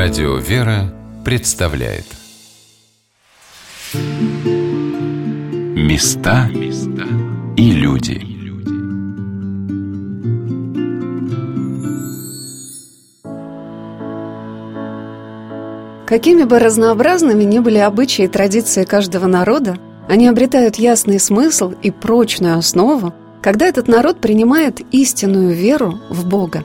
Радио «Вера» представляет Места и люди Какими бы разнообразными ни были обычаи и традиции каждого народа, они обретают ясный смысл и прочную основу, когда этот народ принимает истинную веру в Бога.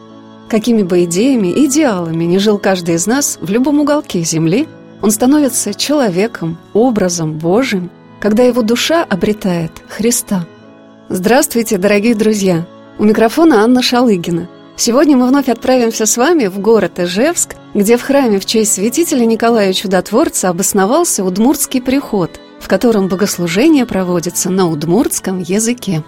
Какими бы идеями и идеалами ни жил каждый из нас в любом уголке Земли, он становится человеком, образом Божьим, когда его душа обретает Христа. Здравствуйте, дорогие друзья! У микрофона Анна Шалыгина. Сегодня мы вновь отправимся с вами в город Ижевск, где в храме в честь святителя Николая Чудотворца обосновался Удмуртский приход, в котором богослужение проводится на удмуртском языке.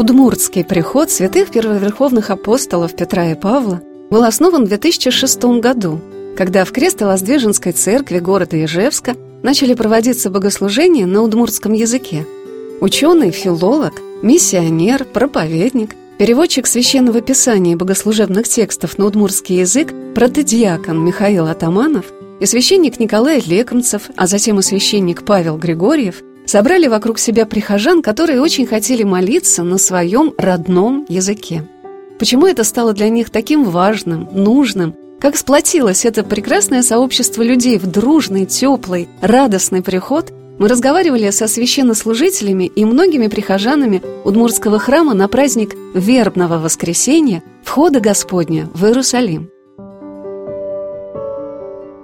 Удмуртский приход святых первоверховных апостолов Петра и Павла был основан в 2006 году, когда в Крестовоздвиженской церкви города Ижевска начали проводиться богослужения на удмуртском языке. Ученый, филолог, миссионер, проповедник, переводчик священного писания и богослужебных текстов на удмуртский язык протодиакон Михаил Атаманов и священник Николай Лекомцев, а затем и священник Павел Григорьев – собрали вокруг себя прихожан, которые очень хотели молиться на своем родном языке. Почему это стало для них таким важным, нужным, как сплотилось это прекрасное сообщество людей в дружный, теплый, радостный приход, мы разговаривали со священнослужителями и многими прихожанами Удмуртского храма на праздник Вербного воскресенья Входа Господня в Иерусалим.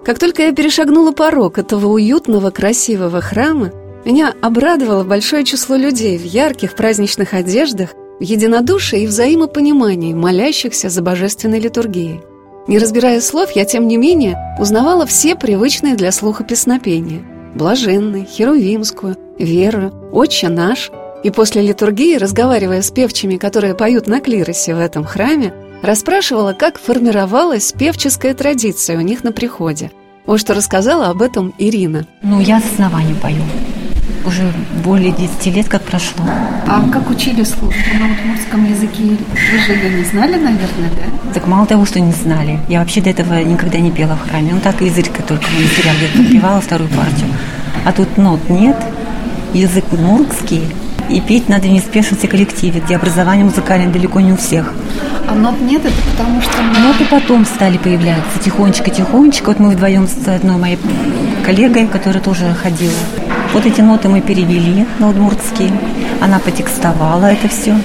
Как только я перешагнула порог этого уютного, красивого храма, меня обрадовало большое число людей в ярких праздничных одеждах, в единодушии и взаимопонимании, молящихся за божественной литургией. Не разбирая слов, я, тем не менее, узнавала все привычные для слуха песнопения – блаженный, херувимскую, веру, отче наш. И после литургии, разговаривая с певчими, которые поют на клиросе в этом храме, расспрашивала, как формировалась певческая традиция у них на приходе. Вот что рассказала об этом Ирина. Ну, я с основания пою уже более 10 лет как прошло. А как учили службу на удмуртском языке? Вы же ее не знали, наверное, да? Так мало того, что не знали. Я вообще до этого никогда не пела в храме. Ну так изредка только на где-то певала вторую партию. А тут нот нет, язык удмуртский, и петь надо в неспешности коллективе, где образование музыкальное далеко не у всех. А нот нет, это потому что... Ноты потом стали появляться, тихонечко-тихонечко. Вот мы вдвоем с одной моей коллегой, которая тоже ходила вот эти ноты мы перевели на удмуртский. Она потекстовала это все.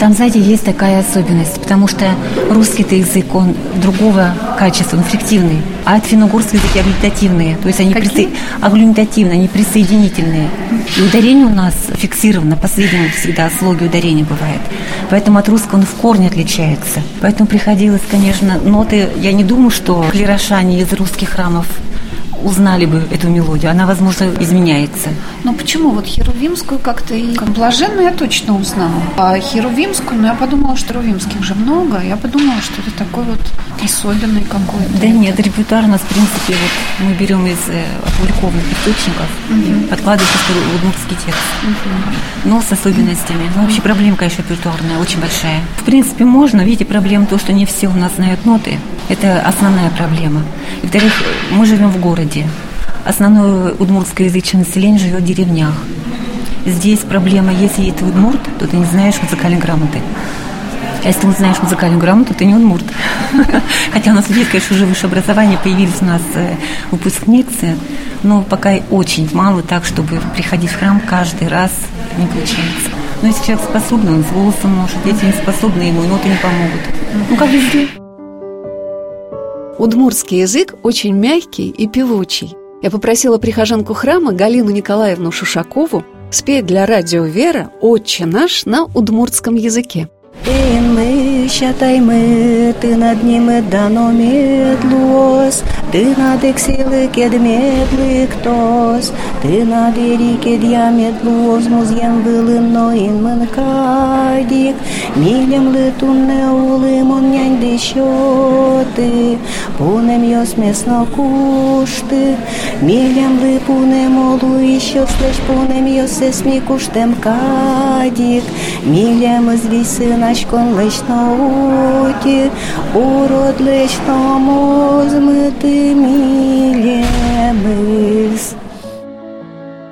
Там, знаете, есть такая особенность, потому что русский-то язык, он другого качества, он флективный, а от финно-угорского языки аглютативные, то есть они присо... аглютативные, они присоединительные. И ударение у нас фиксировано, последним всегда слоги ударения бывает. Поэтому от русского он в корне отличается. Поэтому приходилось, конечно, ноты, я не думаю, что клерошане из русских храмов узнали бы эту мелодию. Она, возможно, изменяется. Но почему? Вот Херувимскую как-то и блаженную я точно узнала. А Херувимскую, ну, я подумала, что Херувимских же много. Я подумала, что это такой вот особенный какой-то. Да нет, репертуар у нас, в принципе, вот мы берем из э, опубликованных источников, угу. подкладываем в удмуртский текст. Угу. Но с особенностями. Ну, вообще проблема, конечно, репертуарная, очень большая. В принципе, можно. Видите, проблема то, что не все у нас знают ноты. Это основная проблема. И, во-вторых, мы живем в городе. Основное удмуртскоязычное население живет в деревнях. Здесь проблема, если ты удмурт, то ты не знаешь музыкальной грамоты. А если ты не знаешь музыкальную грамоту, ты не удмурт. Хотя у нас есть, конечно, уже высшее образование, появились у нас э, выпускницы, но пока очень мало так, чтобы приходить в храм каждый раз не получается. Но если человек способный, он с голосом может, если не способны, ему ноты не помогут. Ну, как везде. Удмуртский язык очень мягкий и певучий. Я попросила прихожанку храма Галину Николаевну Шушакову спеть для радио «Вера» «Отче наш» на удмуртском языке. Шатаймы, ты над ним дано медлос, ты над эксилы кедмедлы ктос, ты над эрике дьямедлос, музьем вылыно инмын кадик, милем лытунне улым он нянь дещоты, пунем йос месно кушты, милем лы пунем олу еще слышь пунем йос эсми куштем кадик, милем из мачкон лично уйти, урод лично мозмыты милемыс.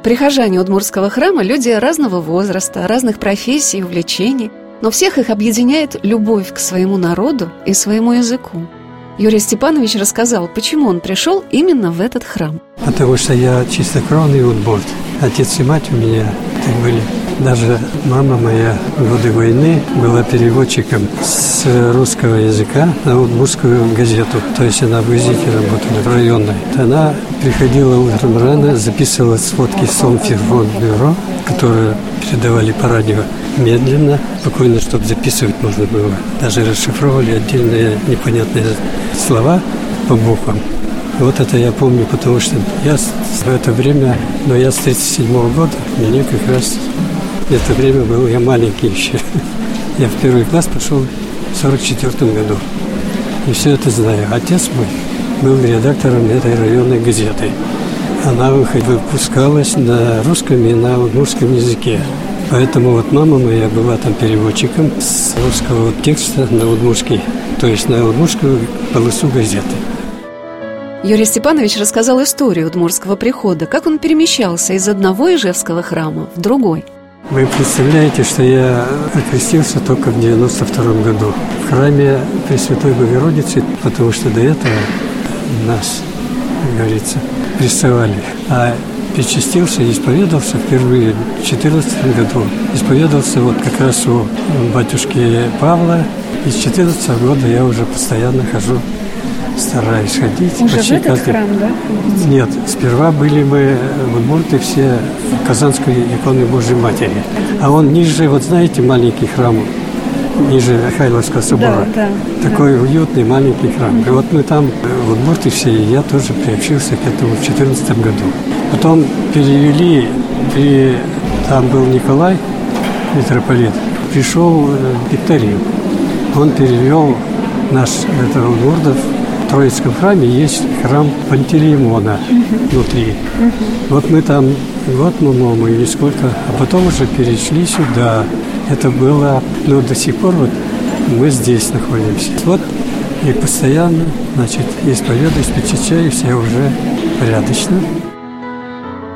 Прихожане Удмурского храма – люди разного возраста, разных профессий увлечений, но всех их объединяет любовь к своему народу и своему языку. Юрий Степанович рассказал, почему он пришел именно в этот храм. Потому что я чистокровный удмурт. Отец и мать у меня так были даже мама моя в годы войны была переводчиком с русского языка на удмуртскую газету. То есть она в газете работала, районной. Она приходила утром рано, записывала сводки Сомферфонд-бюро, которые передавали по радио медленно, спокойно, чтобы записывать можно было. Даже расшифровывали отдельные непонятные слова по буквам. Вот это я помню, потому что я в это время, но я с 37 -го года, мне как раз это время был я маленький еще. Я в первый класс пошел в 44 году. И все это знаю. Отец мой был редактором этой районной газеты. Она выпускалась на русском и на удмуртском языке. Поэтому вот мама моя была там переводчиком с русского текста на удмуртский, то есть на удмуртскую полосу газеты. Юрий Степанович рассказал историю удмуртского прихода, как он перемещался из одного Ижевского храма в другой – вы представляете, что я окрестился только в 92 году в храме Пресвятой Богородицы, потому что до этого нас, как говорится, прессовали. А причастился и исповедовался впервые в 2014 году. Исповедовался вот как раз у батюшки Павла. И с 2014 года я уже постоянно хожу стараюсь ходить. Уже почти в этот каждый... храм, да? Нет, сперва были мы в Удмурте все Казанской иконы Божьей Матери. А он ниже, вот знаете, маленький храм, ниже Хайловского собора. Да, да, Такой да. уютный маленький храм. И вот мы там в Удмурте все, и я тоже приобщился к этому в 2014 году. Потом перевели, при... там был Николай, митрополит, пришел Викторию. Он перевел наш это Удмуртов Троицком храме есть храм Пантелеймона внутри. Вот мы там год, по-моему, или сколько, а потом уже перешли сюда. Это было, ну, до сих пор вот мы здесь находимся. Вот и постоянно, значит, исповедуюсь, причащаюсь, я уже порядочно.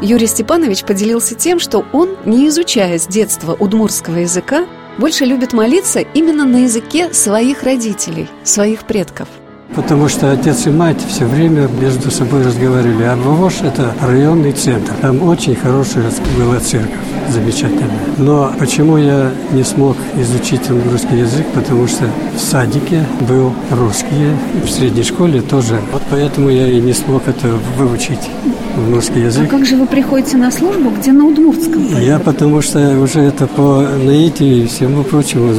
Юрий Степанович поделился тем, что он, не изучая с детства удмурского языка, больше любит молиться именно на языке своих родителей, своих предков – Потому что отец и мать все время между собой разговаривали. А это районный центр. Там очень хорошая была церковь, замечательная. Но почему я не смог изучить русский язык? Потому что в садике был русский, в средней школе тоже. Вот поэтому я и не смог это выучить удмуртский язык. А как же вы приходите на службу, где на удмуртском? Я потому что уже это по наитию и всему прочему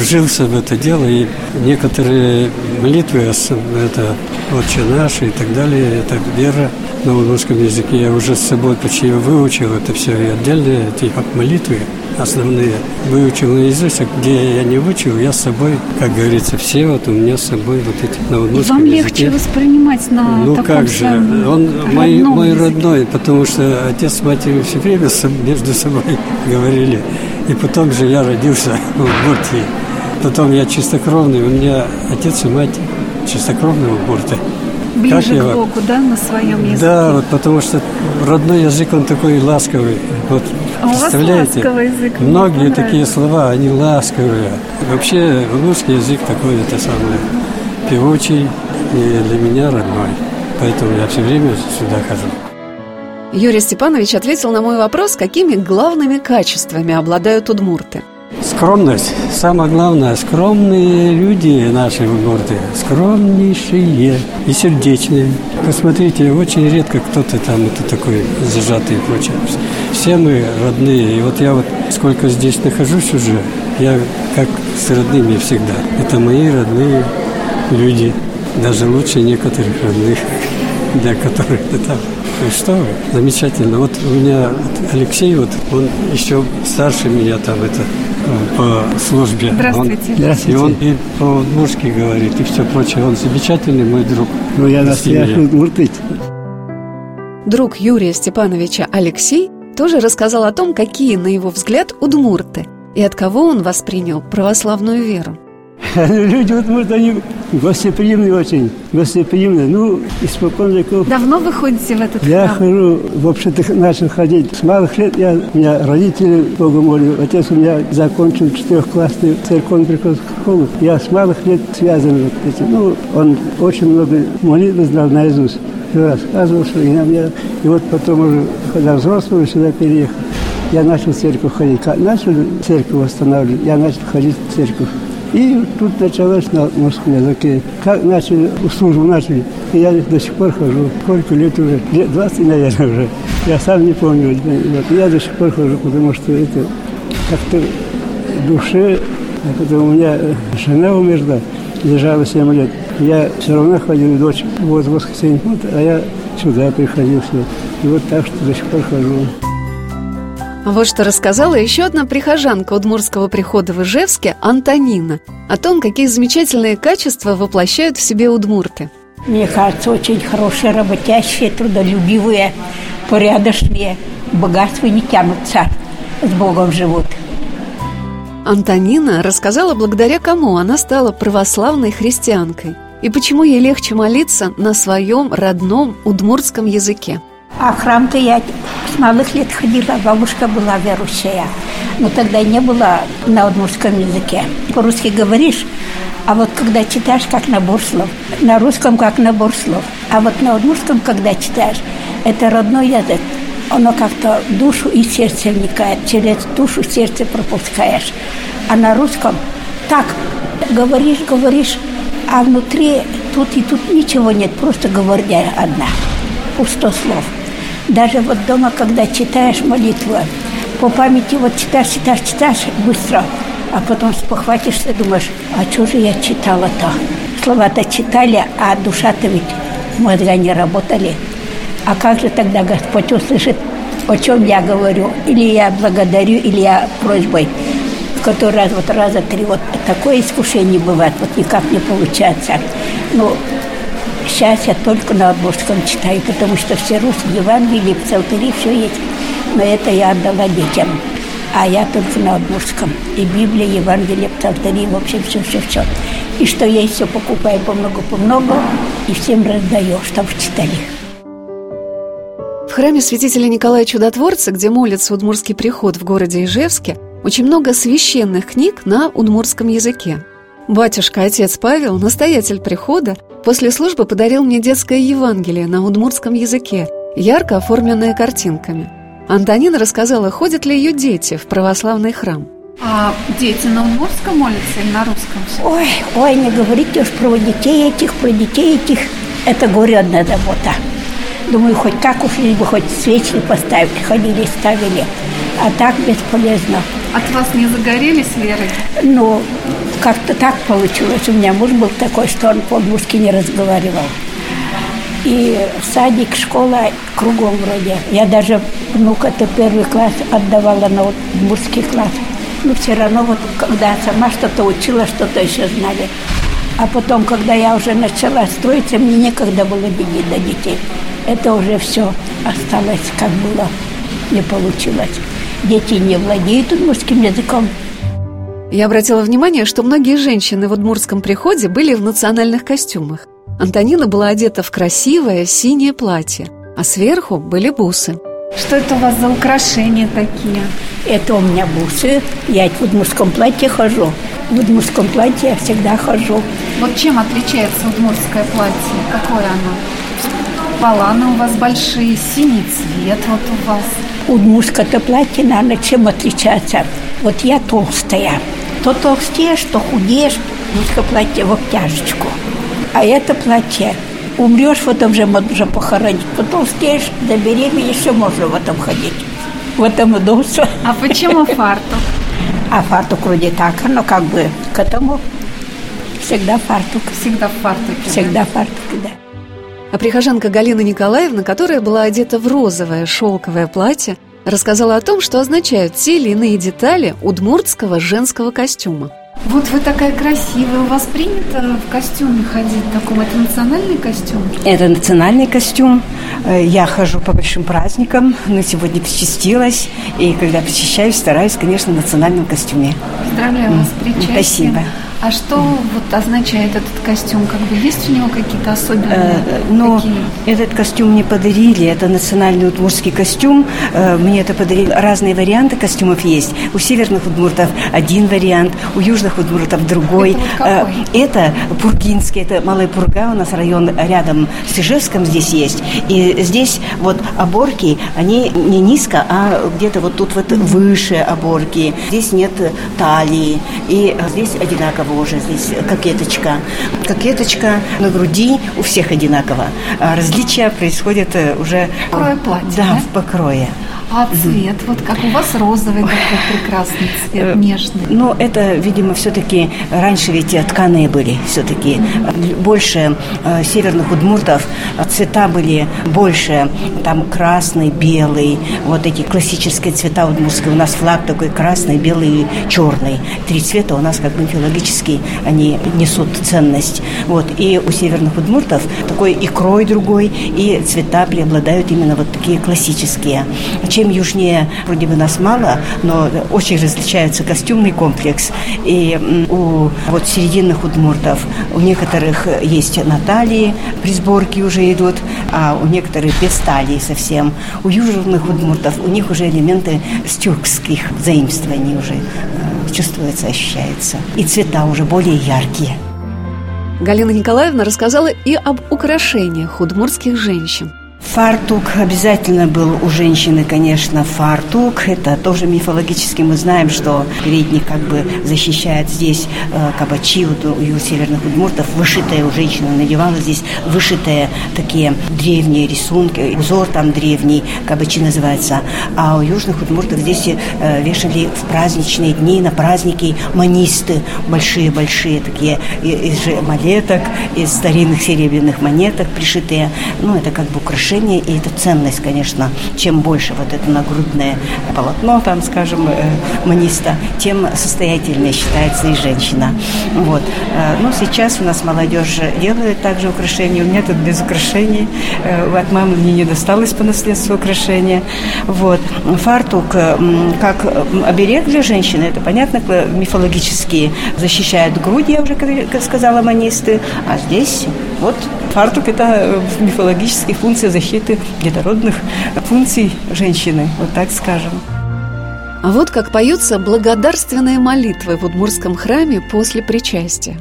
вжился в это дело, и некоторые молитвы, это «Отче наш» и так далее, это вера на удмуртском языке. Я уже с собой почти выучил это все, и отдельные эти молитвы основные выучил наизусть, а где я не выучил, я с собой, как говорится, все вот у меня с собой вот эти на Вам языке. легче воспринимать на Ну таком как же, он мой, мой родной, потому что отец с матерью все время между собой говорили. И потом же я родился в Удмуртии. Потом я чистокровный, у меня отец и мать чистокровные удмурты. Ближе как к я... Богу, да, на своем языке? Да, вот потому что родной язык, он такой ласковый. Вот, а представляете, у вас ласковый язык. Многие такие слова, они ласковые. Вообще, русский язык такой, это самое, певучий и для меня родной. Поэтому я все время сюда хожу. Юрий Степанович ответил на мой вопрос, какими главными качествами обладают удмурты – Скромность. Самое главное, скромные люди наши городе, скромнейшие и сердечные. Посмотрите, очень редко кто-то там это такой зажатый и прочее. Все мы родные. И вот я вот сколько здесь нахожусь уже, я как с родными всегда. Это мои родные люди. Даже лучше некоторых родных, для которых это там. Ну что вы, замечательно. Вот у меня Алексей, вот он еще старше меня там это по службе. Здравствуйте. Он, Здравствуйте. И он и по-удмуртски говорит, и все прочее. Он замечательный мой друг. Ну, я настоящий удмуртыч. Друг Юрия Степановича Алексей тоже рассказал о том, какие, на его взгляд, удмурты. и от кого он воспринял православную веру. Люди может, они гостеприимные очень, гостеприимные. Ну, испокон веков. Давно вы ходите в этот Я храм? хожу, вообще-то начал ходить с малых лет. Я, у меня родители Бога молю. Отец у меня закончил четырехклассную церковную приходскую школу. Я с малых лет связан вот этим. Ну, он очень много молитв знал наизусть. Все рассказывал, что и на меня. И вот потом уже, когда взрослый, сюда переехал, я начал в церковь ходить. Начал церковь восстанавливать, я начал ходить в церковь. И тут началось на русском языке. Как начали, службу начали, и я до сих пор хожу. Сколько лет уже? Лет 20, наверное, уже. Я сам не помню. Вот. Я до сих пор хожу, потому что это как-то в душе, когда у меня жена умерла, лежала 7 лет. Я все равно ходил, дочь вот в воскресенье, вот, а я сюда приходил. Все. И вот так что до сих пор хожу. Вот что рассказала еще одна прихожанка Удмурского прихода в Ижевске, Антонина, о том, какие замечательные качества воплощают в себе удмурты. Мне кажется, очень хорошие, работящие, трудолюбивые, порядочные. Богатство не тянутся, с Богом живут. Антонина рассказала, благодаря кому она стала православной христианкой и почему ей легче молиться на своем родном удмуртском языке. А храм-то я с малых лет ходила, бабушка была верующая. Но тогда не было на удмуртском языке. По-русски говоришь, а вот когда читаешь, как набор слов. На русском, как набор слов. А вот на удмуртском, когда читаешь, это родной язык. Оно как-то душу и сердце вникает. Через душу сердце пропускаешь. А на русском так говоришь, говоришь, а внутри тут и тут ничего нет, просто говорня одна, пусто слов. Даже вот дома, когда читаешь молитву, по памяти вот читаешь, читаешь, читаешь быстро, а потом спохватишься, думаешь, а что же я читала-то? Слова-то читали, а душа-то ведь мозга не работали. А как же тогда Господь услышит, о чем я говорю? Или я благодарю, или я просьбой который раз, вот раза три, вот такое искушение бывает, вот никак не получается. Ну, сейчас я только на Адмурском читаю, потому что все русские Евангелии, псалтыри, все есть. Но это я отдала детям. А я только на Адмурском. И Библия, Евангелие, псалтыри, в общем, все-все-все. И что есть, все покупаю по-много-по-много, и всем раздаю, чтобы читали. В храме святителя Николая Чудотворца, где молится Удмурский приход в городе Ижевске, очень много священных книг на удмуртском языке. Батюшка, отец Павел, настоятель прихода, после службы подарил мне детское Евангелие на удмуртском языке, ярко оформленное картинками. Антонина рассказала, ходят ли ее дети в православный храм. А дети на удмуртском молятся или на русском? Ой, ой, не говорите уж про детей этих, про детей этих. Это горе одна забота. Думаю, хоть как уж лишь бы хоть свечи поставили, ходили, ставили. А так бесполезно. От вас не загорелись верой? Ну, как-то так получилось. У меня муж был такой, что он по-удмуртски не разговаривал. И садик, школа кругом вроде. Я даже внука-то первый класс отдавала на удмуртский класс. Но все равно вот когда сама что-то учила, что-то еще знали. А потом, когда я уже начала строиться, мне некогда было бегать до детей. Это уже все осталось, как было, не получилось. Дети не владеют удмуртским языком. Я обратила внимание, что многие женщины в удмуртском приходе были в национальных костюмах. Антонина была одета в красивое синее платье, а сверху были бусы. Что это у вас за украшения такие? Это у меня бусы. Я в удмуртском платье хожу. В удмуртском платье я всегда хожу. Вот чем отличается удмуртское платье? Какое оно? Баланы у вас большие, синий цвет вот у вас. Удмуртское-то платье, наверное, чем отличается? Вот я толстая. То толстеешь, то худеешь. Удмуртское платье в обтяжечку. А это платье Умрешь, потом же можно уже похоронить. Потолстеешь, забеременеешь, все можно в этом ходить. В этом удобство. А почему фартук? А фартук вроде так, но как бы к этому всегда фартук. Всегда в фартуке. Всегда фартук, да. А прихожанка Галина Николаевна, которая была одета в розовое шелковое платье, рассказала о том, что означают те или иные детали удмуртского женского костюма. Вот вы такая красивая, у вас принято в костюме ходить таком? Это национальный костюм? Это национальный костюм. Э, я хожу по большим праздникам, но сегодня посчастилось. И когда посещаюсь, стараюсь, конечно, в национальном костюме. Поздравляю вас с причастием. Спасибо. А что вот означает этот костюм? Как бы есть у него какие-то особенные? Э, но такие? этот костюм мне подарили. Это национальный удмуртский костюм. Э, мне это подарили. Разные варианты костюмов есть. У северных удмуртов один вариант, у южных удмуртов другой. Это, вот какой? Э, это Пургинский, это Малая Пурга, у нас район рядом с Ижевском здесь есть. И здесь вот оборки, они не низко, а где-то вот тут вот выше оборки. Здесь нет талии. И здесь одинаково уже, здесь кокеточка. Кокеточка на груди у всех одинаково. А различия происходят э, уже... Покрое платья, Да, да? в покрое. А цвет, вот как у вас розовый такой прекрасный цвет, Э, нежный. Ну, это, видимо, все-таки раньше ведь тканые были все-таки. Больше э, северных удмуртов э, цвета были больше, там красный, белый, вот эти классические цвета удмуртские. У нас флаг такой красный, белый и черный. Три цвета у нас как бы мифологически они несут ценность. Вот. И у северных удмуртов такой и крой другой, и цвета преобладают именно вот такие классические. Чем южнее, вроде бы нас мало, но очень различается костюмный комплекс. И у вот серединных удмуртов, у некоторых есть на талии, при сборке уже идут, а у некоторых без талии совсем. У южных удмуртов у них уже элементы с заимствований уже э, чувствуется, ощущается. И цвета уже более яркие. Галина Николаевна рассказала и об украшениях удмуртских женщин. Фартук обязательно был у женщины, конечно, фартук. Это тоже мифологически мы знаем, что передник как бы защищает здесь э, кабачи у, у северных удмуртов. Вышитая у женщины надевала здесь вышитые такие древние рисунки, узор там древний, кабачи называется. А у южных удмуртов здесь э, вешали в праздничные дни, на праздники манисты, большие-большие такие из же монеток, из старинных серебряных монеток пришитые. Ну, это как бы украшение, и это ценность, конечно. Чем больше вот это нагрудное полотно, там, скажем, э, маниста, тем состоятельнее считается и женщина. Вот. Э, Ну, сейчас у нас молодежь делает также украшения. У меня тут без украшений. Э, От мамы мне не досталось по наследству украшения. Вот. Фартук как оберег для женщины, это понятно, кла- мифологически защищает грудь, я уже сказала, манисты. А здесь вот фартук – это э, мифологические функции защиты детородных функций женщины, вот так скажем. А вот как поются благодарственные молитвы в Удмурском храме после причастия.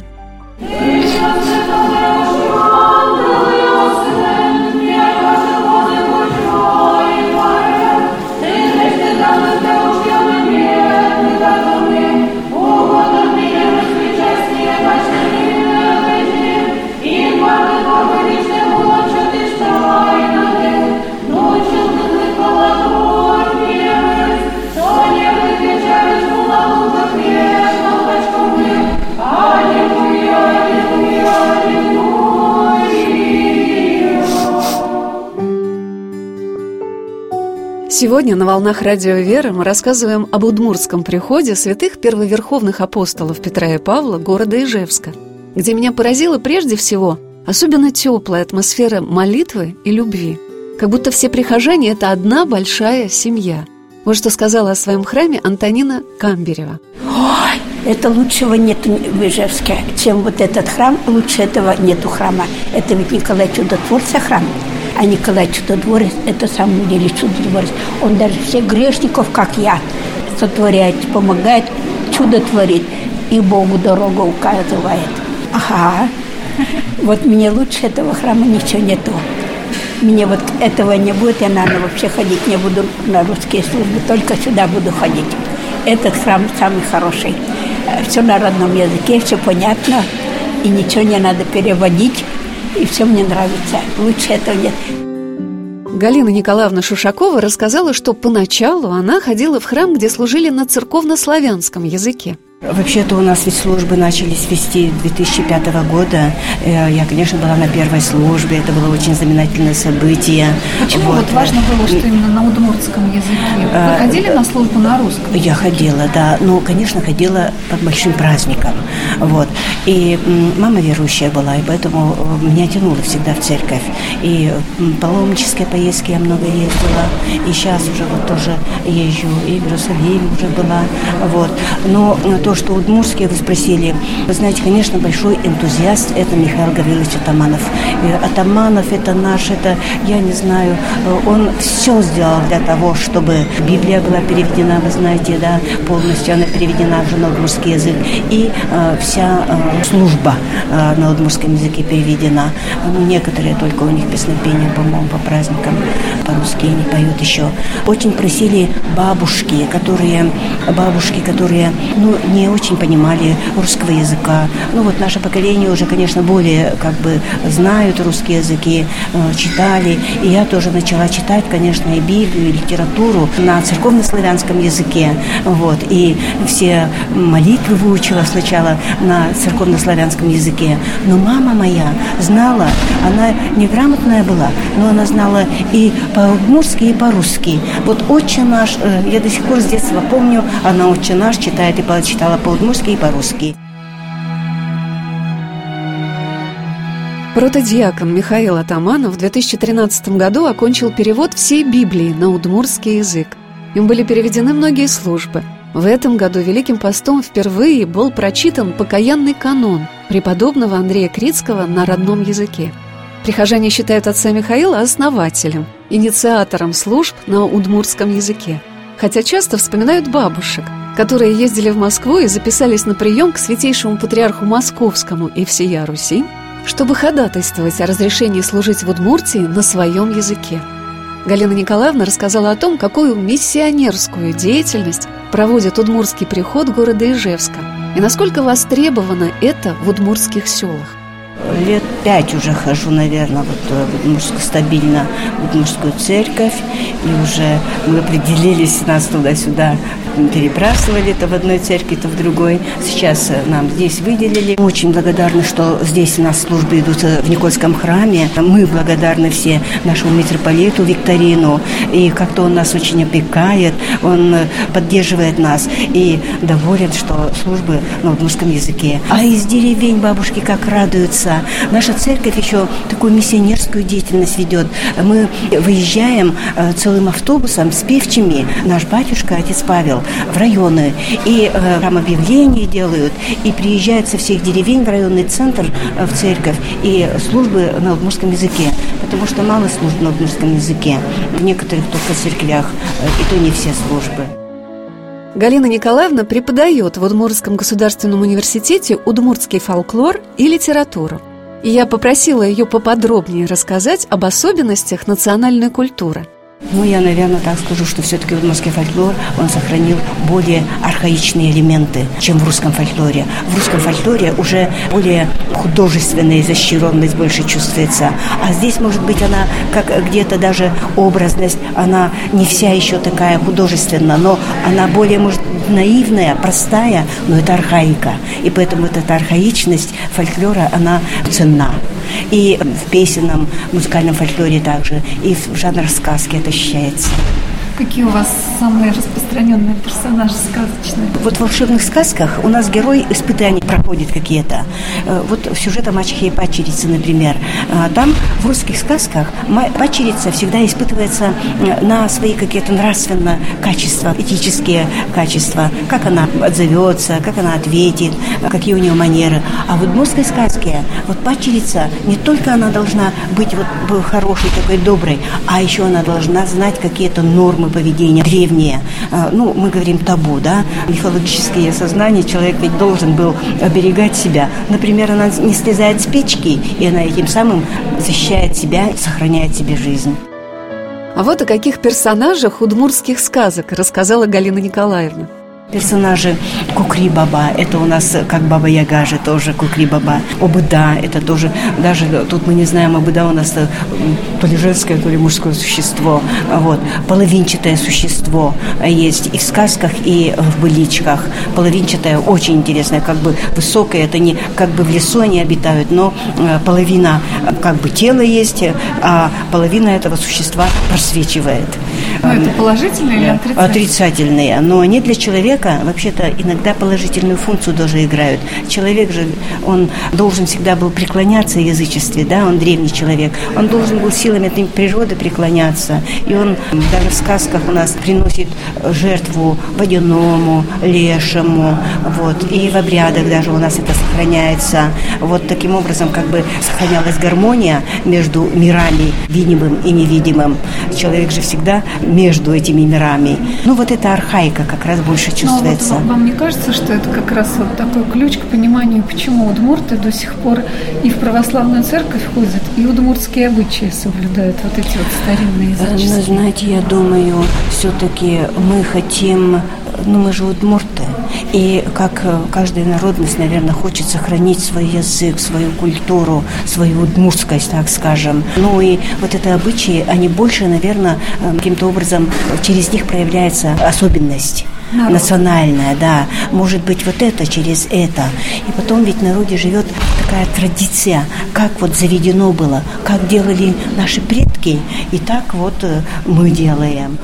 Сегодня на «Волнах Радио Веры» мы рассказываем об удмуртском приходе святых первоверховных апостолов Петра и Павла города Ижевска, где меня поразила прежде всего особенно теплая атмосфера молитвы и любви. Как будто все прихожане – это одна большая семья. Вот что сказала о своем храме Антонина Камберева. Это лучшего нет в Ижевске, чем вот этот храм. Лучше этого нету храма. Это ведь Николай Чудотворца храм. А Николай Чудотворец – это самом деле чудотворец. Он даже всех грешников, как я, сотворяет, помогает, чудо творит и Богу дорогу указывает. Ага, вот мне лучше этого храма ничего нету. Мне вот этого не будет, я, наверное, вообще ходить не буду на русские службы, только сюда буду ходить. Этот храм самый хороший. Все на родном языке, все понятно, и ничего не надо переводить, и все мне нравится. Лучше этого нет. Галина Николаевна Шушакова рассказала, что поначалу она ходила в храм, где служили на церковно-славянском языке. Вообще-то у нас ведь службы начались вести 2005 года. Э, я, конечно, была на первой службе. Это было очень знаменательное событие. Почему вот, вот важно было, что именно на удмуртском языке? Вы э, ходили на службу на русском? Я ходила, да. Ну, конечно, ходила по большим праздникам. Вот. И мама верующая была, и поэтому меня тянуло всегда в церковь. И паломнические поездки я много ездила. И сейчас уже вот тоже езжу. И в Иерусалим уже была. Вот. Но то, то, что удмурские вы спросили, вы знаете, конечно, большой энтузиаст – это Михаил Гаврилович Атаманов. И Атаманов – это наш, это, я не знаю, он все сделал для того, чтобы Библия была переведена, вы знаете, да, полностью она переведена уже на удмурский язык. И э, вся э, служба э, на удмурском языке переведена. Некоторые только у них песнопения, по-моему, по праздникам по-русски не поют еще. Очень просили бабушки, которые, бабушки, которые, ну, не не очень понимали русского языка. Ну вот наше поколение уже, конечно, более как бы знают русские языки, э, читали. И я тоже начала читать, конечно, и Библию, и литературу на церковно-славянском языке. Вот. И все молитвы выучила сначала на церковно-славянском языке. Но мама моя знала, она неграмотная была, но она знала и по-удмурски, и по-русски. Вот отче наш, э, я до сих пор с детства помню, она отче наш читает и читала читала по-удмурски и по-русски. Протодиакон Михаил Атаманов в 2013 году окончил перевод всей Библии на удмурский язык. Им были переведены многие службы. В этом году Великим постом впервые был прочитан покаянный канон преподобного Андрея Критского на родном языке. Прихожане считают отца Михаила основателем, инициатором служб на удмурском языке. Хотя часто вспоминают бабушек – которые ездили в Москву и записались на прием к святейшему патриарху Московскому и всея Руси, чтобы ходатайствовать о разрешении служить в Удмуртии на своем языке. Галина Николаевна рассказала о том, какую миссионерскую деятельность проводит Удмурский приход города Ижевска и насколько востребовано это в удмуртских селах лет пять уже хожу, наверное, вот э, в мужскую, стабильно мужскую церковь. И уже мы определились, нас туда-сюда перебрасывали, то в одной церкви, то в другой. Сейчас э, нам здесь выделили. Мы очень благодарны, что здесь у нас службы идут э, в Никольском храме. Мы благодарны все нашему митрополиту Викторину. И как-то он нас очень опекает, он поддерживает нас и доволен, что службы на удмуртском языке. А из деревень бабушки как радуются. Наша церковь еще такую миссионерскую деятельность ведет. Мы выезжаем э, целым автобусом с певчими. Наш батюшка, отец Павел, в районы. И э, там объявления делают. И приезжают со всех деревень в районный центр э, в церковь. И службы на удмуртском языке. Потому что мало служб на удмуртском языке. В некоторых только церквях. И то не все службы. Галина Николаевна преподает в Удмуртском государственном университете удмуртский фольклор и литературу. И я попросила ее поподробнее рассказать об особенностях национальной культуры – ну, я, наверное, так скажу, что все-таки удмуртский фольклор, он сохранил более архаичные элементы, чем в русском фольклоре. В русском фольклоре уже более художественная изощренность больше чувствуется. А здесь, может быть, она, как где-то даже образность, она не вся еще такая художественная, но она более, может, наивная, простая, но это архаика. И поэтому эта архаичность фольклора, она ценна. И в песенном музыкальном фольклоре также, и в жанрах сказки это ощущается. Какие у вас самые распространенные персонажи сказочные? Вот в волшебных сказках у нас герой испытаний проходит какие-то. Э, вот в сюжете мачехи и пачерицы, например. Э, там в русских сказках пачерица всегда испытывается э, на свои какие-то нравственные качества, этические качества. Как она отзовется, как она ответит, какие у нее манеры. А в удмуртской сказке вот пачерица не только она должна быть вот хорошей, такой доброй, а еще она должна знать какие-то нормы поведения древние. А, ну, мы говорим табу, да, мифологические сознания, человек ведь должен был оберегать себя. Например, она не слезает с печки, и она этим самым защищает себя, сохраняет себе жизнь. А вот о каких персонажах удмурских сказок рассказала Галина Николаевна. Персонажи Кукри Баба, это у нас как Баба Яга же тоже Кукри Баба. Обыда, это тоже, даже тут мы не знаем, Обыда у нас то ли женское, то ли мужское существо. Вот. Половинчатое существо есть и в сказках, и в быличках. Половинчатое очень интересное, как бы высокое, это не как бы в лесу они обитают, но э, половина как бы тела есть, а половина этого существа просвечивает. Но это положительные или отрицательные? Отрицательные, но они для человека человека вообще-то иногда положительную функцию тоже играют. Человек же, он должен всегда был преклоняться язычестве, да, он древний человек. Он должен был силами природы преклоняться. И он даже в сказках у нас приносит жертву водяному, лешему, вот. И в обрядах даже у нас это сохраняется. Вот таким образом как бы сохранялась гармония между мирами, видимым и невидимым. Человек же всегда между этими мирами. Ну вот эта архаика как раз больше чувствуется чувствуется. Но вот вам не кажется, что это как раз вот такой ключ к пониманию, почему удмурты до сих пор и в православную церковь ходят, и удмуртские обычаи соблюдают вот эти вот старинные э, языческие? Ну, знаете, я думаю, все-таки мы хотим ну, мы же удмурты. И как э, каждая народность, наверное, хочет сохранить свой язык, свою культуру, свою удмуртскость, так скажем. Ну и вот это обычаи, они больше, наверное, э, каким-то образом через них проявляется особенность. Народ. национальная, да. Может быть, вот это через это. И потом ведь в народе живет такая традиция, как вот заведено было, как делали наши предки, и так вот э, мы делаем.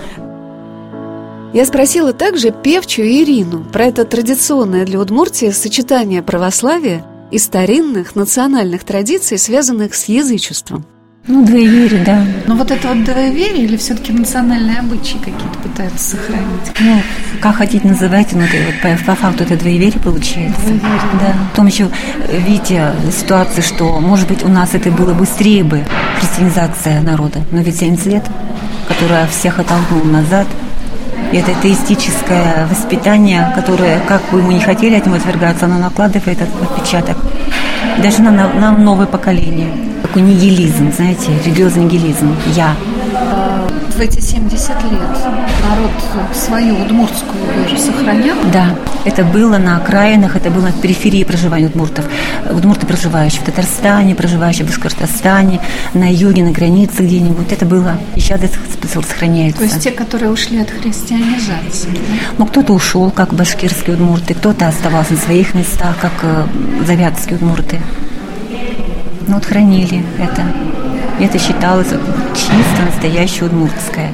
Я спросила также певчую Ирину про это традиционное для Удмуртии сочетание православия и старинных национальных традиций, связанных с язычеством. Ну, двоеверие, да. Но вот это вот двоеверие или все-таки национальные обычаи какие-то пытаются сохранить? Ну, как хотите называйте, но это, вот по, по факту это двоеверие получается. Двоеверие. Да. Потом еще, видите, ситуация, что, может быть, у нас это было быстрее бы, христианизация народа, но ведь 70 лет, которая всех оттолкнула назад, это теистическое воспитание, которое, как бы мы не хотели этим отвергаться, оно накладывает этот отпечаток даже на, на новое поколение. Такой нигилизм, знаете, религиозный нигилизм. Я в эти 70 лет народ свою удмуртскую веру сохранял? Да, это было на окраинах, это было на периферии проживания удмуртов. Удмурты, проживающие в Татарстане, проживающие в Башкортостане, на юге, на границе где-нибудь. Это было, и сейчас это сохраняется. То есть те, которые ушли от христианизации? Да? Ну, кто-то ушел, как башкирские удмурты, кто-то оставался на своих местах, как э, завятские удмурты. Ну, вот хранили это. Это считалось чисто настоящее удмуртское.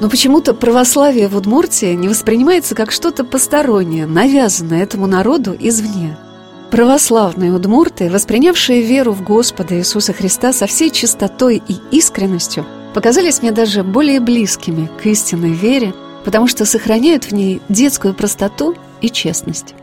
Но почему-то православие в Удмуртии не воспринимается как что-то постороннее, навязанное этому народу извне. Православные удмурты, воспринявшие веру в Господа Иисуса Христа со всей чистотой и искренностью, показались мне даже более близкими к истинной вере, потому что сохраняют в ней детскую простоту и честность.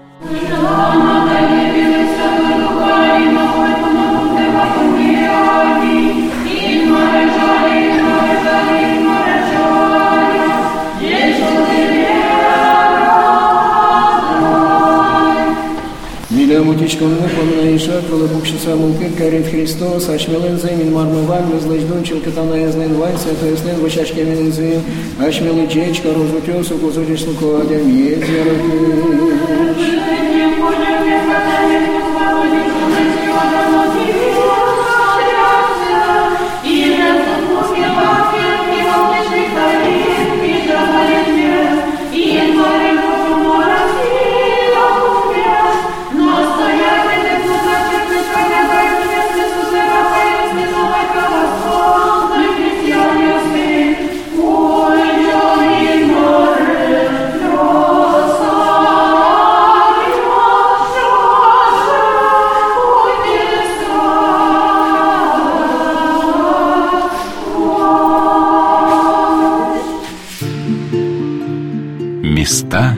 Мутичкомны помна ишат, волобукшица мулкин, карит Христос, ашмелен зеймин мармыван, возлаждун челкатана язнен вань, святой яснен, вачашке менензин, ашмелы чечка, розутесу, кузучишну кладям, езерокиш. Места